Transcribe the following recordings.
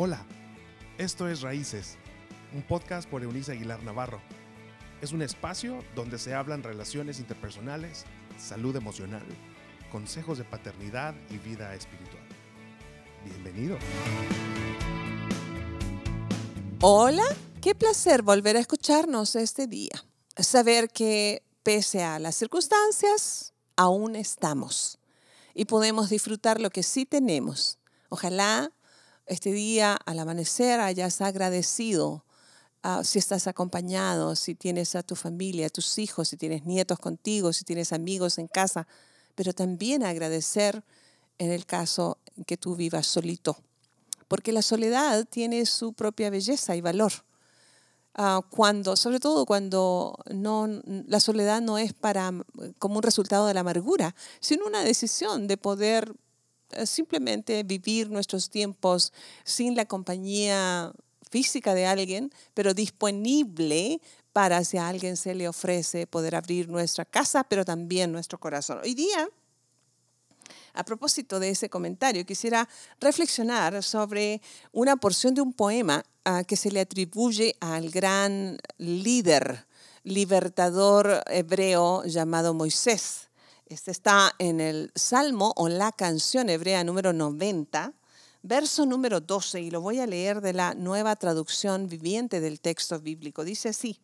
Hola, esto es Raíces, un podcast por Eunice Aguilar Navarro. Es un espacio donde se hablan relaciones interpersonales, salud emocional, consejos de paternidad y vida espiritual. Bienvenido. Hola, qué placer volver a escucharnos este día. Saber que pese a las circunstancias, aún estamos y podemos disfrutar lo que sí tenemos. Ojalá este día al amanecer hayas agradecido ah, si estás acompañado, si tienes a tu familia, a tus hijos, si tienes nietos contigo, si tienes amigos en casa, pero también agradecer en el caso en que tú vivas solito, porque la soledad tiene su propia belleza y valor. Ah, cuando, sobre todo cuando no, la soledad no es para, como un resultado de la amargura, sino una decisión de poder simplemente vivir nuestros tiempos sin la compañía física de alguien, pero disponible para si a alguien se le ofrece poder abrir nuestra casa, pero también nuestro corazón. Hoy día, a propósito de ese comentario, quisiera reflexionar sobre una porción de un poema ah, que se le atribuye al gran líder, libertador hebreo llamado Moisés. Este está en el Salmo o la canción hebrea número 90, verso número 12, y lo voy a leer de la nueva traducción viviente del texto bíblico. Dice así,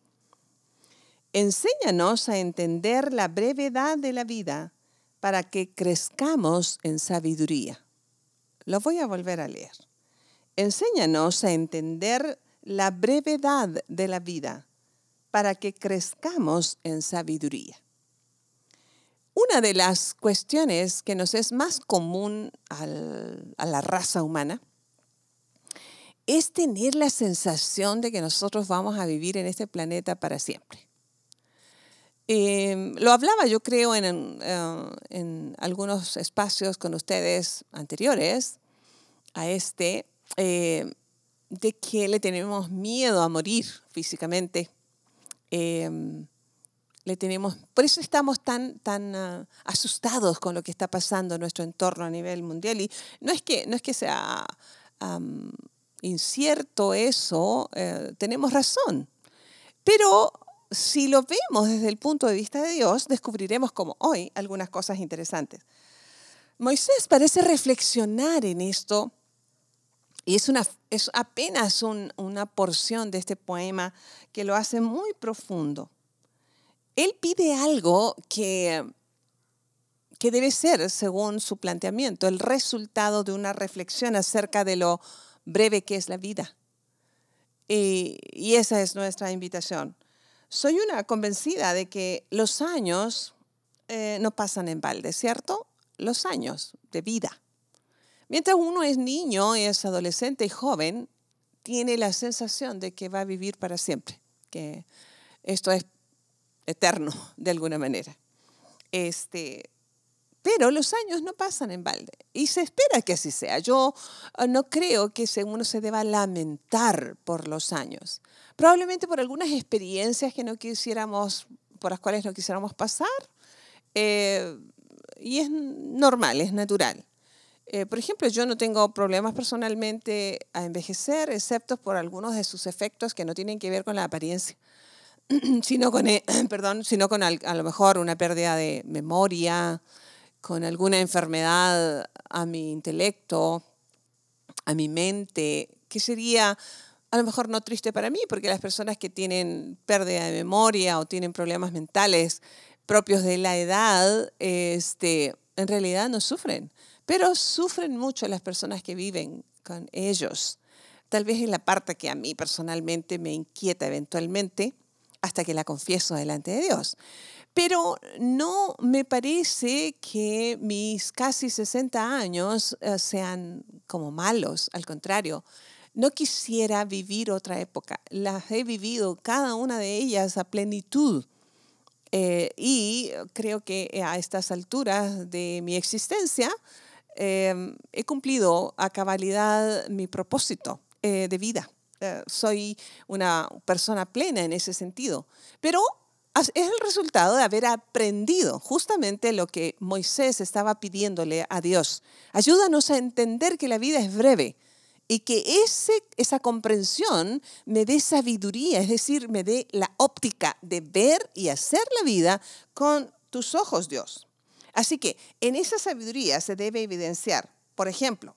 enséñanos a entender la brevedad de la vida para que crezcamos en sabiduría. Lo voy a volver a leer. Enséñanos a entender la brevedad de la vida para que crezcamos en sabiduría. Una de las cuestiones que nos es más común a la raza humana es tener la sensación de que nosotros vamos a vivir en este planeta para siempre. Em, lo hablaba yo creo en, eh, en, algunos espacios con ustedes anteriores a este, eh, de que le tenemos miedo a morir físicamente. Em, le tenemos, por eso estamos tan, tan ah, asustados con lo que está pasando en nuestro entorno a nivel mundial. Y no es que, no es que sea incierto eso, eh, tenemos razón. Pero si lo vemos desde el punto de vista de Dios, descubriremos como hoy algunas cosas interesantes. Moisés parece reflexionar en esto y es, una, es apenas una porción de este poema que lo hace muy profundo él pide algo que, que debe ser, según su planteamiento, el resultado de una reflexión acerca de lo breve que es la vida. Y, esa es nuestra invitación. Soy una convencida de que los años eh, no pasan en balde, ¿cierto? Los años de vida. Mientras uno es niño, es adolescente y joven, tiene la sensación de que va a vivir para siempre, que esto es eterno de alguna manera. Este, pero los años no pasan en balde y se espera que así sea. Yo ah, no creo que uno se deba lamentar por los años. Probablemente por algunas experiencias que no quisiéramos, por las cuales no quisiéramos pasar. Eh, y es normal, es natural. Eh, por ejemplo, yo no tengo problemas personalmente a envejecer, excepto por algunos de sus efectos que no tienen que ver con la apariencia. sino con, e, perdón, sino con a lo mejor una pérdida de memoria, con alguna enfermedad a mi intelecto, a mi mente, que sería a lo mejor no triste para mí, porque las personas que tienen pérdida de memoria o tienen problemas mentales propios de la edad, este, en realidad no sufren, pero sufren mucho las personas que viven con ellos. Tal vez es la parte que a mí personalmente me inquieta eventualmente, hasta que la confieso delante de Dios. Pero no me parece que mis casi 60 años eh, sean como malos, al contrario. No quisiera vivir otra época. Las he vivido cada una de ellas a plenitud. Eh, y creo que a estas alturas de mi existencia eh, he cumplido a cabalidad mi propósito de vida. Eh, soy una persona plena en ese sentido. Pero es el resultado de haber aprendido justamente lo que Moisés estaba pidiéndole a Dios. Ayúdanos a entender que la vida es breve y que ese, esa comprensión me dé sabiduría, es decir, me dé la óptica de ver y hacer la vida con tus ojos, Dios. Así que en esa sabiduría se debe evidenciar, por ejemplo,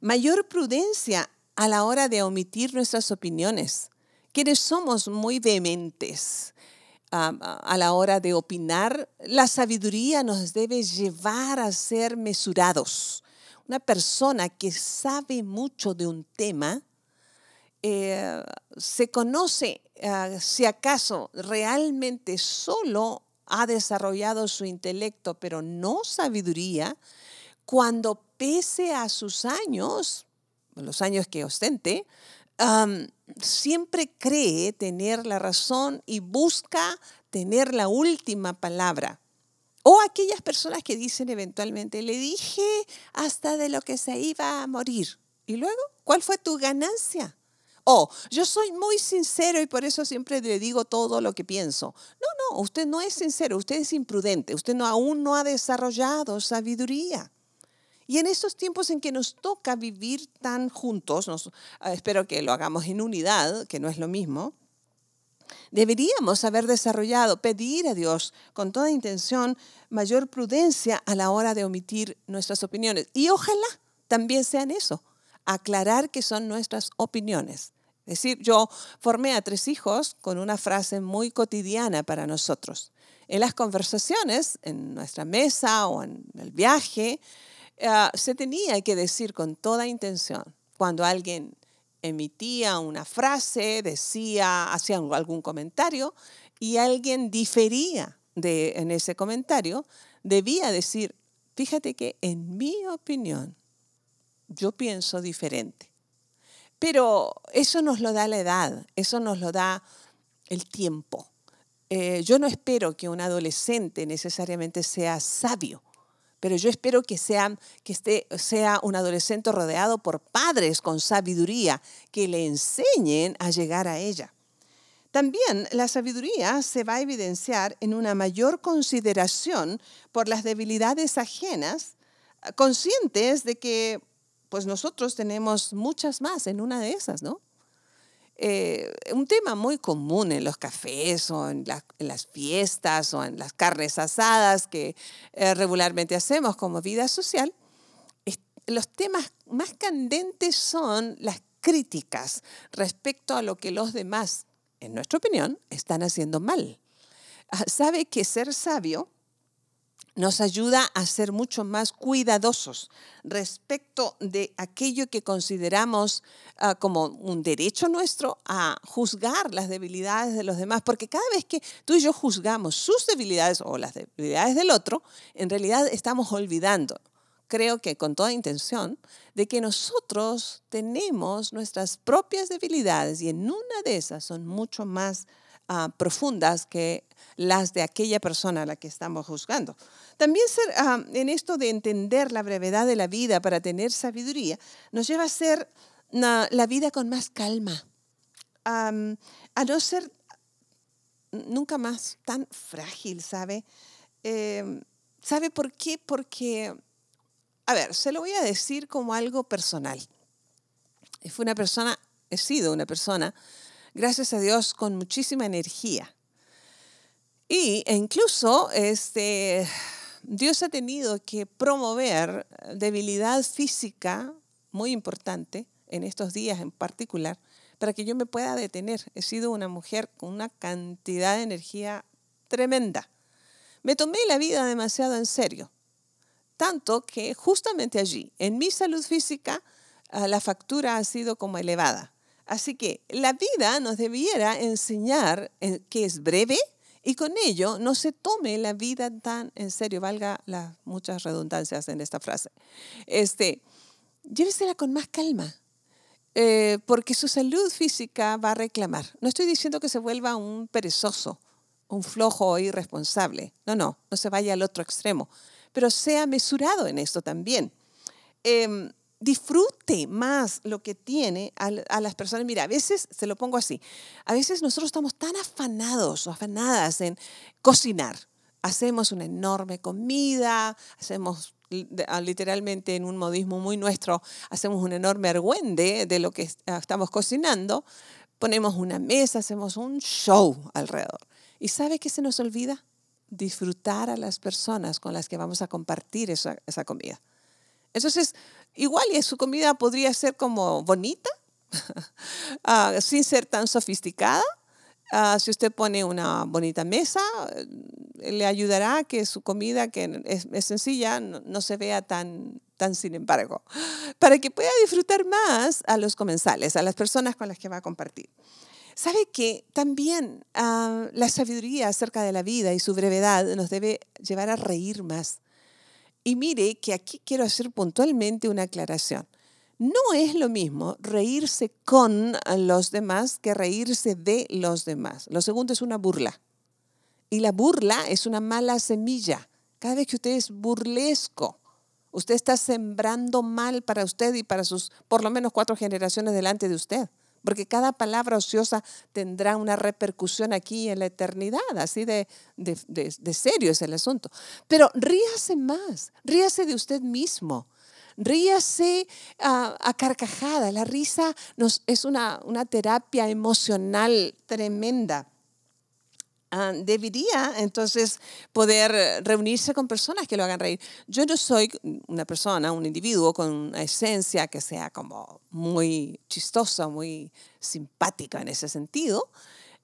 mayor prudencia a la hora de omitir nuestras opiniones. Quienes somos muy vehementes a la hora de opinar, la sabiduría nos debe llevar a ser mesurados. Una persona que sabe mucho de un tema, eh, se conoce ah, si acaso realmente solo ha desarrollado su intelecto, pero no sabiduría, cuando pese a sus años, los años que ostente, siempre cree tener la razón y busca tener la última palabra. O aquellas personas que dicen eventualmente, le dije hasta de lo que se iba a morir. ¿Y luego? ¿Cuál fue tu ganancia? O yo soy muy sincero y por eso siempre le digo todo lo que pienso. No, no, usted no es sincero, usted es imprudente, usted no, aún no ha desarrollado sabiduría. Y en estos tiempos en que nos toca vivir tan juntos, ah, espero que lo hagamos en unidad, que no es lo mismo, deberíamos haber desarrollado, pedir a Dios con toda intención mayor prudencia a la hora de omitir nuestras opiniones. Y ojalá también sean eso, aclarar que son nuestras opiniones. Es decir, yo formé a tres hijos con una frase muy cotidiana para nosotros. En las conversaciones, en nuestra mesa o en el viaje, Ah, se tenía que decir con toda intención cuando alguien emitía una frase, decía, hacía algún comentario y alguien difería de, en ese comentario, debía decir, fíjate que en mi opinión yo pienso diferente. Pero eso nos lo da la edad, eso nos lo da el tiempo. Eh, yo no espero que un adolescente necesariamente sea sabio pero yo espero que sea, que esté, sea un adolescente rodeado por padres con sabiduría que le enseñen a llegar a ella. También la sabiduría se va a evidenciar en una mayor consideración por las debilidades ajenas, conscientes de que pues nosotros tenemos muchas más en una de esas, ¿no? Eh, un tema muy común en los cafés o en, las fiestas o en las carnes asadas que eh, regularmente hacemos como vida social, los temas más candentes son las críticas respecto a lo que los demás, en nuestra opinión, están haciendo mal. Ah, sabe que ser sabio nos ayuda a ser mucho más cuidadosos respecto de aquello que consideramos ah, como un derecho nuestro a juzgar las debilidades de los demás, porque cada vez que tú y yo juzgamos sus debilidades o las debilidades del otro, en realidad estamos olvidando, creo que con toda intención, de que nosotros tenemos nuestras propias debilidades y en una de esas son mucho más Ah, profundas que las de aquella persona a la que estamos juzgando. También ser, ah, en esto de entender la brevedad de la vida para tener sabiduría, nos lleva a ser la vida con más calma, a no ser nunca más tan frágil, ¿sabe? Em, ¿Sabe por qué? Porque, a ver, se lo voy a decir como algo personal. Fue una persona, he sido una persona gracias a Dios, con muchísima energía. Y e incluso este, Dios ha tenido que promover debilidad física muy importante en estos días en particular para que yo me pueda detener. He sido una mujer con una cantidad de energía tremenda. Me tomé la vida demasiado en serio, tanto que justamente allí, en mi salud física, ah, la factura ha sido como elevada. Así que la vida nos debiera enseñar eh, que es breve y con ello no se tome la vida tan en serio, valga las muchas redundancias en esta frase. Este, llévesela con más calma. Eh, porque su salud física va a reclamar. No estoy diciendo que se vuelva un perezoso, un flojo o irresponsable. No, no, no se vaya al otro extremo. Pero sea mesurado en esto también. Em, disfrute más lo que tiene a, las personas. Mira, a veces, se lo pongo así, a veces nosotros estamos tan afanados o afanadas en cocinar. Hacemos una enorme comida, hacemos ah, literalmente en un modismo muy nuestro, hacemos un enorme argüende de lo que ah, estamos cocinando, ponemos una mesa, hacemos un show alrededor. ¿Y sabe qué se nos olvida? Disfrutar a las personas con las que vamos a compartir esa, esa comida. Entonces, igual y su comida podría ser como bonita, sin ser tan sofisticada, Ah, si usted pone una bonita mesa, eh, le ayudará a que su comida, que es, sencilla, no, se vea tan, tan sin embargo, para que pueda disfrutar más a los comensales, a las personas con las que va a compartir. ¿Sabe que también ah, la sabiduría acerca de la vida y su brevedad nos debe llevar a reír más? Y mire que aquí quiero hacer puntualmente una aclaración. No es lo mismo reírse con los demás que reírse de los demás. Lo segundo es una burla. Y la burla es una mala semilla. Cada vez que usted es burlesco, usted está sembrando mal para usted y para sus por lo menos cuatro generaciones delante de usted. Porque cada palabra ociosa tendrá una repercusión aquí en la eternidad. Así de, de, de serio es el asunto. Pero ríase más, ríase de usted mismo ríase a, carcajada. La risa nos, es una, una terapia emocional tremenda. Ah, debería entonces poder reunirse con personas que lo hagan reír. Yo no soy una persona, un individuo con una esencia que sea como muy chistosa, muy simpática en ese sentido.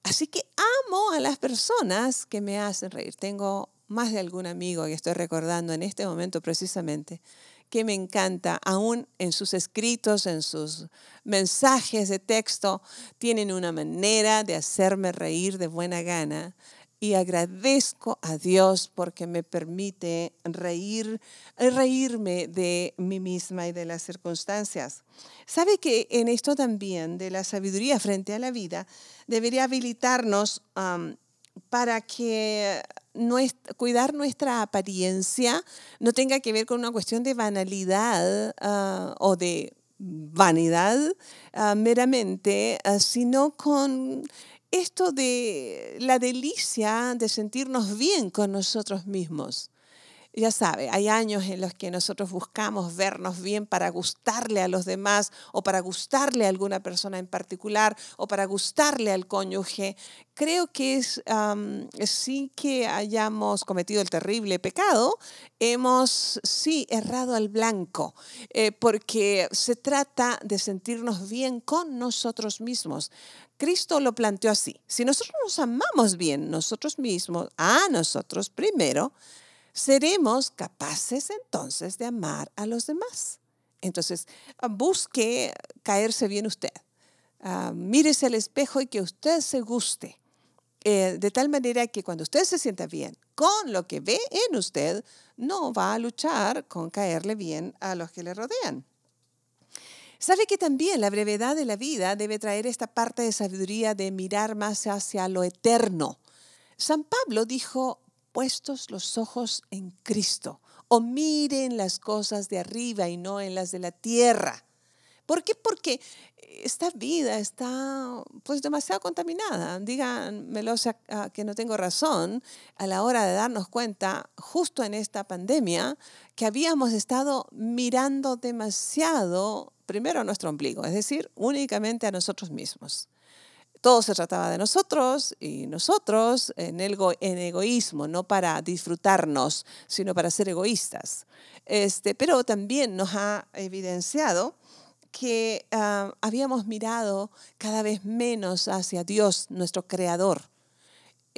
Así que amo a las personas que me hacen reír. Tengo más de algún amigo que estoy recordando en este momento precisamente que me encanta, aún en sus escritos, en sus mensajes de texto, tienen una manera de hacerme reír de buena gana. Y agradezco a Dios porque me permite reír, reírme de mí misma y de las circunstancias. Sabe que en esto también de la sabiduría frente a la vida debería habilitarnos para que cuidar nuestra apariencia no tenga que ver con una cuestión de banalidad ah, o de vanidad ah, meramente, ah, sino con esto de la delicia de sentirnos bien con nosotros mismos ya sabe, hay años en los que nosotros buscamos vernos bien para gustarle a los demás o para gustarle a alguna persona en particular o para gustarle al cónyuge. Creo que es sí que hayamos cometido el terrible pecado, hemos sí errado al blanco, eh, porque se trata de sentirnos bien con nosotros mismos. Cristo lo planteó así. Si nosotros nos amamos bien nosotros mismos, a nosotros primero, seremos capaces entonces de amar a los demás. Entonces, busque caerse bien usted. Uh, mírese al espejo y que usted se guste. Eh, de tal manera que cuando usted se sienta bien con lo que ve en usted, no va a luchar con caerle bien a los que le rodean. Sabe que también la brevedad de la vida debe traer esta parte de sabiduría de mirar más hacia lo eterno. San Pablo dijo, puestos los ojos en Cristo o miren las cosas de arriba y no en las de la tierra. ¿Por qué? Porque esta vida está pues demasiado contaminada. Díganmelo que no tengo razón a la hora de darnos cuenta justo en esta pandemia que habíamos estado mirando demasiado primero a nuestro ombligo, es decir, únicamente a nosotros mismos todo se trataba de nosotros y nosotros en, egoísmo, no para disfrutarnos, sino para ser egoístas. Este, pero también nos ha evidenciado que ah, habíamos mirado cada vez menos hacia Dios, nuestro creador,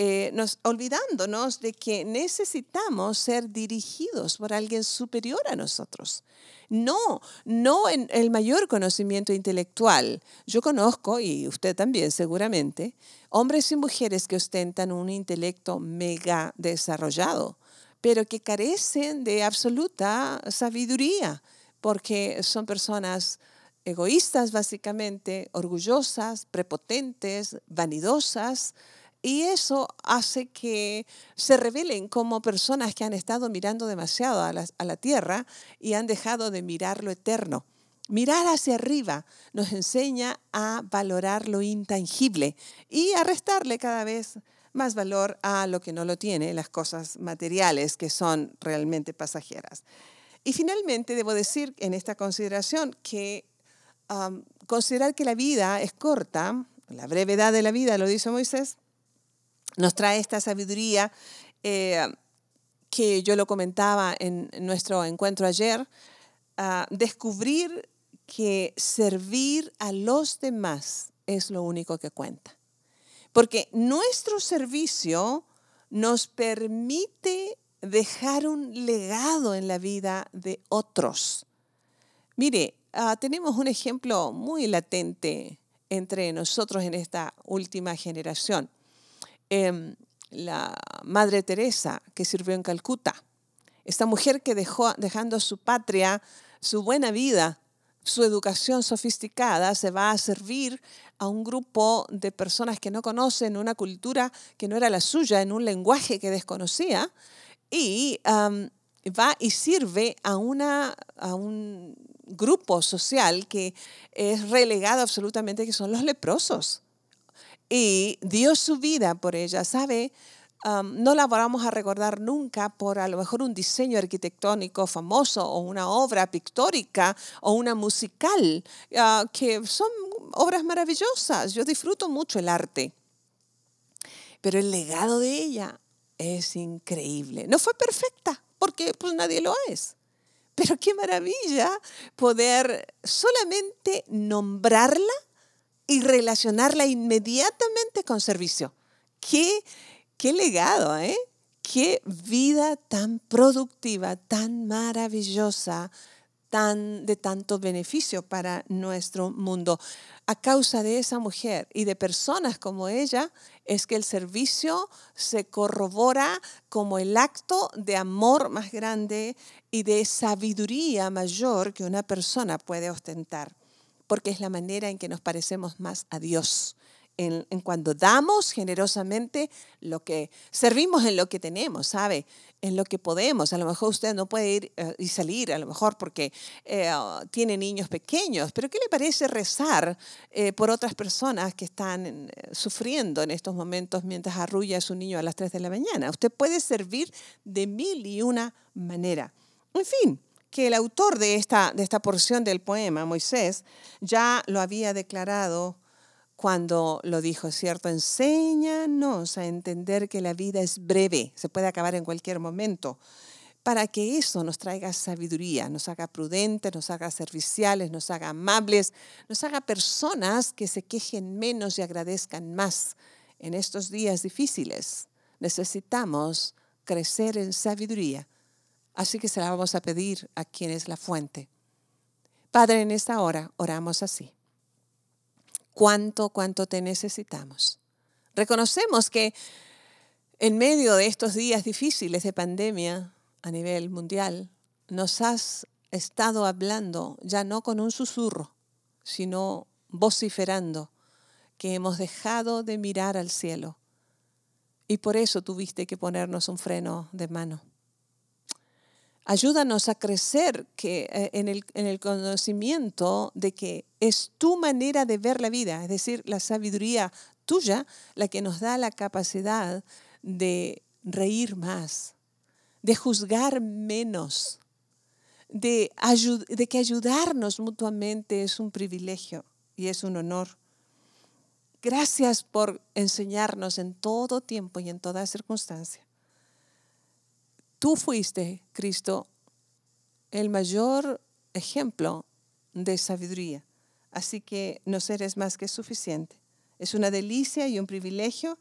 eh, nos, olvidándonos de que necesitamos ser dirigidos por alguien superior a nosotros. No, no en el mayor conocimiento intelectual. Yo conozco, y usted también seguramente, hombres y mujeres que ostentan un intelecto mega desarrollado, pero que carecen de absoluta sabiduría, porque son personas egoístas básicamente, orgullosas, prepotentes, vanidosas, y eso hace que se revelen como personas que han estado mirando demasiado a la, tierra y han dejado de mirar lo eterno. Mirar hacia arriba nos enseña a valorar lo intangible y a restarle cada vez más valor a lo que no lo tiene, las cosas materiales que son realmente pasajeras. Y finalmente, debo decir en esta consideración que considerar que la vida es corta, la brevedad de la vida, lo dice Moisés, nos trae esta sabiduría eh, que yo lo comentaba en nuestro encuentro ayer, descubrir que servir a los demás es lo único que cuenta. Porque nuestro servicio nos permite dejar un legado en la vida de otros. Mire, ah, tenemos un ejemplo muy latente entre nosotros en esta última generación. Em, la Madre Teresa, que sirvió en Calcuta. Esta mujer que dejó, dejando su patria, su buena vida, su educación sofisticada, se va a servir a un grupo de personas que no conocen una cultura que no era la suya, en un lenguaje que desconocía, y va y sirve a, una, a un grupo social que es relegado absolutamente, que son los leprosos. Y dio su vida por ella, ¿sabe? no la vamos a recordar nunca por a lo mejor un diseño arquitectónico famoso o una obra pictórica o una musical, ah, que son obras maravillosas. Yo disfruto mucho el arte. Pero el legado de ella es increíble. No fue perfecta, porque pues nadie lo es. Pero qué maravilla poder solamente nombrarla y relacionarla inmediatamente con servicio. Qué, qué legado, ¿eh? Qué vida tan productiva, tan maravillosa, tan, de tanto beneficio para nuestro mundo. A causa de esa mujer y de personas como ella, es que el servicio se corrobora como el acto de amor más grande y de sabiduría mayor que una persona puede ostentar, porque es la manera en que nos parecemos más a Dios en, cuando damos generosamente lo que servimos en lo que tenemos, ¿sabe? En lo que podemos. A lo mejor usted no puede ir eh, y salir, a lo mejor porque eh, tiene niños pequeños, pero ¿qué le parece rezar eh, por otras personas que están sufriendo en estos momentos mientras arrulla a su niño a las 3 de la mañana? Usted puede servir de mil y una manera. En fin, que el autor de esta, de esta porción del poema, Moisés, ya lo había declarado cuando lo dijo, ¿cierto? Enséñanos a entender que la vida es breve, se puede acabar en cualquier momento, para que eso nos traiga sabiduría, nos haga prudentes, nos haga serviciales, nos haga amables, nos haga personas que se quejen menos y agradezcan más. En estos días difíciles necesitamos crecer en sabiduría, así que se la vamos a pedir a quien es la fuente. Padre, en esta hora oramos así cuánto, cuánto te necesitamos. Reconocemos que en medio de estos días difíciles de pandemia a nivel mundial, nos has estado hablando ya no con un susurro, sino vociferando que hemos dejado de mirar al cielo. Y por eso tuviste que ponernos un freno de mano. Ayúdanos a crecer que, eh, en, el, en el conocimiento de que es tu manera de ver la vida, es decir, la sabiduría tuya, la que nos da la capacidad de reír más, de juzgar menos, de, de, que ayudarnos mutuamente es un privilegio y es un honor. Gracias por enseñarnos en todo tiempo y en toda circunstancia. Tú fuiste, Cristo, el mayor ejemplo de sabiduría. Así que no eres más que suficiente. Es una delicia y un privilegio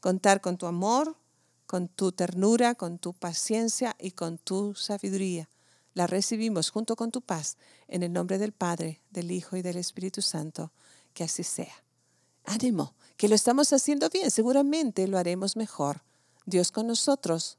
contar con tu amor, con tu ternura, con tu paciencia y con tu sabiduría. La recibimos junto con tu paz en el nombre del Padre, del Hijo y del Espíritu Santo. Que así sea. Ánimo, que lo estamos haciendo bien, seguramente lo haremos mejor. Dios con nosotros.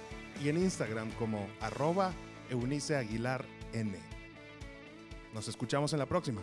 y en Instagram como arroba Eunice Aguilar N. Nos escuchamos en la próxima.